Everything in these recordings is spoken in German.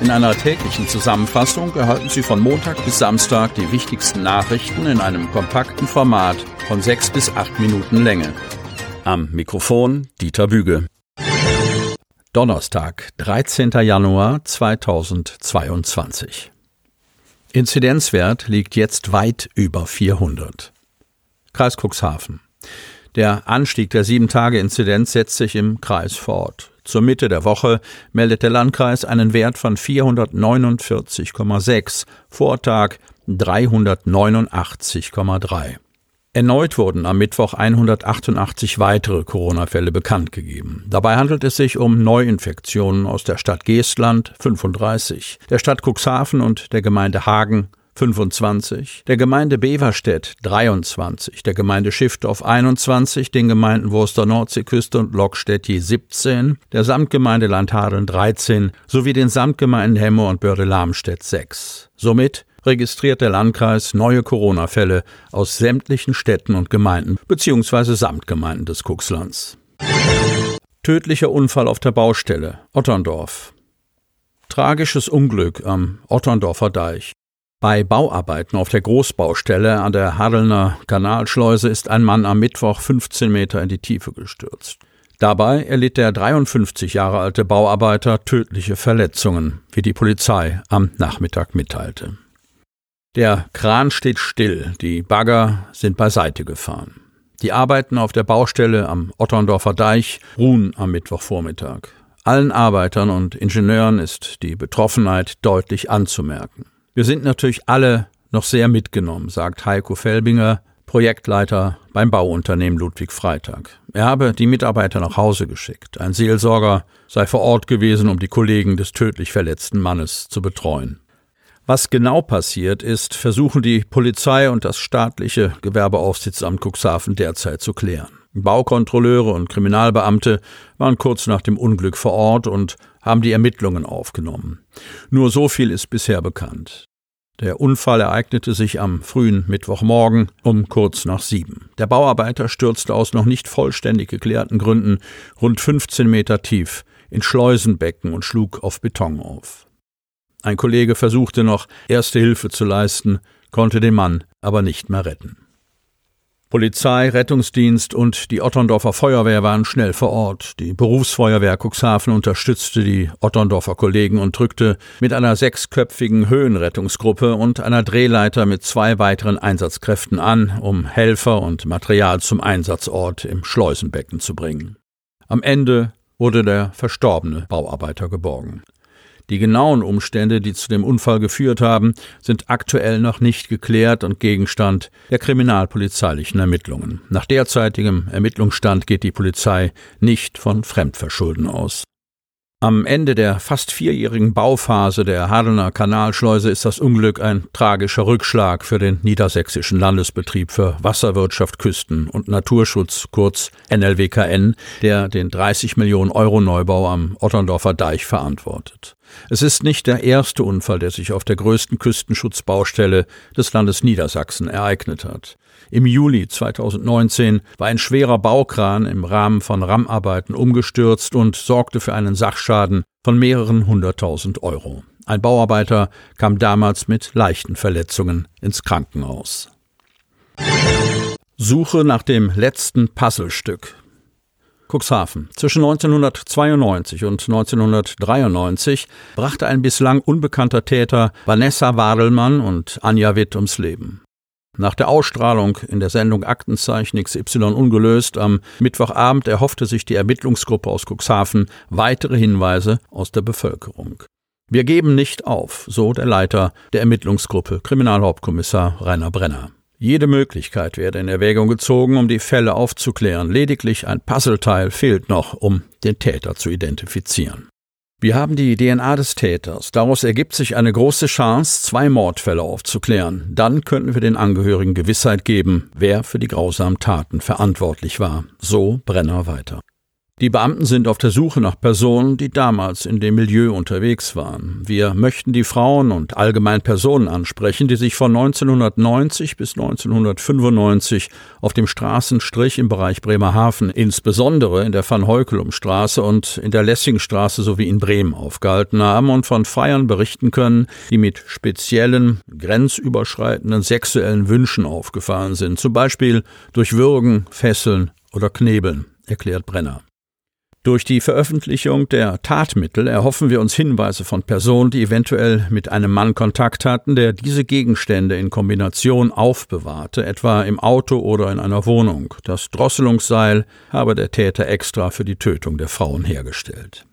In einer täglichen Zusammenfassung erhalten Sie von Montag bis Samstag die wichtigsten Nachrichten in einem kompakten Format von sechs bis acht Minuten Länge. Am Mikrofon Dieter Büge. Donnerstag, 13. Januar 2022. Inzidenzwert liegt jetzt weit über 400. Kreis Cuxhaven. Der Anstieg der 7-Tage-Inzidenz setzt sich im Kreis fort. Zur Mitte der Woche meldet der Landkreis einen Wert von 449,6, Vortag 389,3. Erneut wurden am Mittwoch 188 weitere Corona-Fälle bekannt gegeben. Dabei handelt es sich um Neuinfektionen aus der Stadt Geestland 35, der Stadt Cuxhaven und der Gemeinde Hagen 25, der Gemeinde Beverstedt 23, der Gemeinde Schiffdorf 21, den Gemeinden Wurster Nordseeküste und Lockstedt je 17, der Samtgemeinde Landhadeln 13 sowie den Samtgemeinden Hemme und Börde-Lamstedt 6. Somit registriert der Landkreis neue Corona-Fälle aus sämtlichen Städten und Gemeinden bzw. Samtgemeinden des Kuxlands. Tödlicher Unfall auf der Baustelle Otterndorf. Tragisches Unglück am Otterndorfer Deich. Bei Bauarbeiten auf der Großbaustelle an der Hadelner Kanalschleuse ist ein Mann am Mittwoch 15 Meter in die Tiefe gestürzt. Dabei erlitt der 53 Jahre alte Bauarbeiter tödliche Verletzungen, wie die Polizei am Nachmittag mitteilte. Der Kran steht still, die Bagger sind beiseite gefahren. Die Arbeiten auf der Baustelle am Otterndorfer Deich ruhen am Mittwochvormittag. Allen Arbeitern und Ingenieuren ist die Betroffenheit deutlich anzumerken. Wir sind natürlich alle noch sehr mitgenommen, sagt Heiko Felbinger, Projektleiter beim Bauunternehmen Ludwig Freitag. Er habe die Mitarbeiter nach Hause geschickt. Ein Seelsorger sei vor Ort gewesen, um die Kollegen des tödlich verletzten Mannes zu betreuen. Was genau passiert ist, versuchen die Polizei und das staatliche Gewerbeaufsichtsamt Cuxhaven derzeit zu klären. Baukontrolleure und Kriminalbeamte waren kurz nach dem Unglück vor Ort und haben die Ermittlungen aufgenommen. Nur so viel ist bisher bekannt. Der Unfall ereignete sich am frühen Mittwochmorgen um kurz nach sieben. Der Bauarbeiter stürzte aus noch nicht vollständig geklärten Gründen rund 15 Meter tief in Schleusenbecken und schlug auf Beton auf. Ein Kollege versuchte noch erste Hilfe zu leisten, konnte den Mann aber nicht mehr retten. Polizei, Rettungsdienst und die Otterndorfer Feuerwehr waren schnell vor Ort. Die Berufsfeuerwehr Cuxhaven unterstützte die Otterndorfer Kollegen und drückte mit einer sechsköpfigen Höhenrettungsgruppe und einer Drehleiter mit zwei weiteren Einsatzkräften an, um Helfer und Material zum Einsatzort im Schleusenbecken zu bringen. Am Ende wurde der verstorbene Bauarbeiter geborgen. Die genauen Umstände, die zu dem Unfall geführt haben, sind aktuell noch nicht geklärt und Gegenstand der kriminalpolizeilichen Ermittlungen. Nach derzeitigem Ermittlungsstand geht die Polizei nicht von Fremdverschulden aus. Am Ende der fast vierjährigen Bauphase der Hadelner Kanalschleuse ist das Unglück ein tragischer Rückschlag für den niedersächsischen Landesbetrieb für Wasserwirtschaft, Küsten und Naturschutz, kurz NLWKN, der den 30 Millionen Euro Neubau am Otterndorfer Deich verantwortet. Es ist nicht der erste Unfall, der sich auf der größten Küstenschutzbaustelle des Landes Niedersachsen ereignet hat. Im Juli 2019 war ein schwerer Baukran im Rahmen von RAM-Arbeiten umgestürzt und sorgte für einen Sachschaden von mehreren hunderttausend Euro. Ein Bauarbeiter kam damals mit leichten Verletzungen ins Krankenhaus. Suche nach dem letzten Puzzlestück. Cuxhaven. Zwischen 1992 und 1993 brachte ein bislang unbekannter Täter Vanessa Wadelmann und Anja Witt ums Leben. Nach der Ausstrahlung in der Sendung Aktenzeichen XY ungelöst am Mittwochabend erhoffte sich die Ermittlungsgruppe aus Cuxhaven weitere Hinweise aus der Bevölkerung. Wir geben nicht auf, so der Leiter der Ermittlungsgruppe, Kriminalhauptkommissar Rainer Brenner. Jede Möglichkeit werde in Erwägung gezogen, um die Fälle aufzuklären. Lediglich ein Puzzleteil fehlt noch, um den Täter zu identifizieren. Wir haben die DNA des Täters. Daraus ergibt sich eine große Chance, zwei Mordfälle aufzuklären. Dann könnten wir den Angehörigen Gewissheit geben, wer für die grausamen Taten verantwortlich war. So Brenner weiter. Die Beamten sind auf der Suche nach Personen, die damals in dem Milieu unterwegs waren. Wir möchten die Frauen und allgemein Personen ansprechen, die sich von 1990 bis 1995 auf dem Straßenstrich im Bereich Bremerhaven, insbesondere in der Van Heukelumstraße und in der Lessingstraße sowie in Bremen aufgehalten haben und von Feiern berichten können, die mit speziellen, grenzüberschreitenden sexuellen Wünschen aufgefallen sind, zum Beispiel durch Würgen, Fesseln oder Knebeln, erklärt Brenner. Durch die Veröffentlichung der Tatmittel erhoffen wir uns Hinweise von Personen, die eventuell mit einem Mann Kontakt hatten, der diese Gegenstände in Kombination aufbewahrte, etwa im Auto oder in einer Wohnung. Das Drosselungsseil habe der Täter extra für die Tötung der Frauen hergestellt.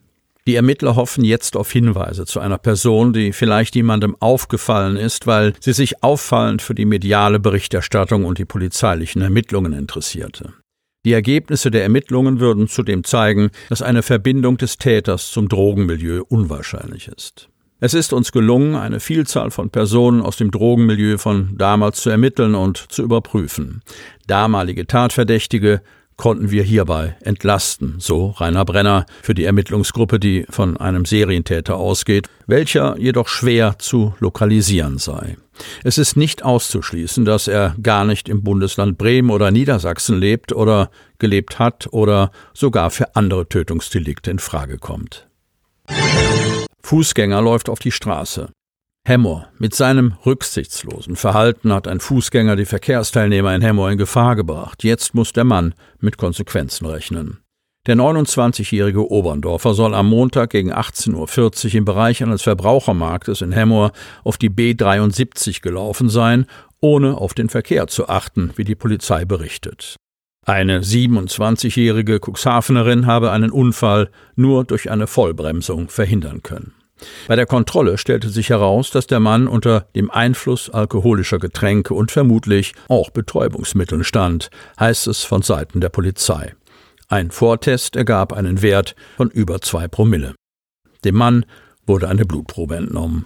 Die Ermittler hoffen jetzt auf Hinweise zu einer Person, die vielleicht jemandem aufgefallen ist, weil sie sich auffallend für die mediale Berichterstattung und die polizeilichen Ermittlungen interessierte. Die Ergebnisse der Ermittlungen würden zudem zeigen, dass eine Verbindung des Täters zum Drogenmilieu unwahrscheinlich ist. Es ist uns gelungen, eine Vielzahl von Personen aus dem Drogenmilieu von damals zu ermitteln und zu überprüfen. Damalige Tatverdächtige konnten wir hierbei entlasten, so Rainer Brenner für die Ermittlungsgruppe, die von einem Serientäter ausgeht, welcher jedoch schwer zu lokalisieren sei. Es ist nicht auszuschließen, dass er gar nicht im Bundesland Bremen oder Niedersachsen lebt oder gelebt hat oder sogar für andere Tötungsdelikte in Frage kommt. Fußgänger läuft auf die Straße. Hemmoor. Mit seinem rücksichtslosen Verhalten hat ein Fußgänger die Verkehrsteilnehmer in Hemmoor in Gefahr gebracht. Jetzt muss der Mann mit Konsequenzen rechnen. Der 29-jährige Oberndorfer soll am Montag gegen 18.40 Uhr im Bereich eines Verbrauchermarktes in Hemmoor auf die B73 gelaufen sein, ohne auf den Verkehr zu achten, wie die Polizei berichtet. Eine 27-jährige Cuxhavenerin habe einen Unfall nur durch eine Vollbremsung verhindern können. Bei der Kontrolle stellte sich heraus, dass der Mann unter dem Einfluss alkoholischer Getränke und vermutlich auch Betäubungsmitteln stand, heißt es von Seiten der Polizei. Ein Vortest ergab einen Wert von über zwei Promille. Dem Mann wurde eine Blutprobe entnommen.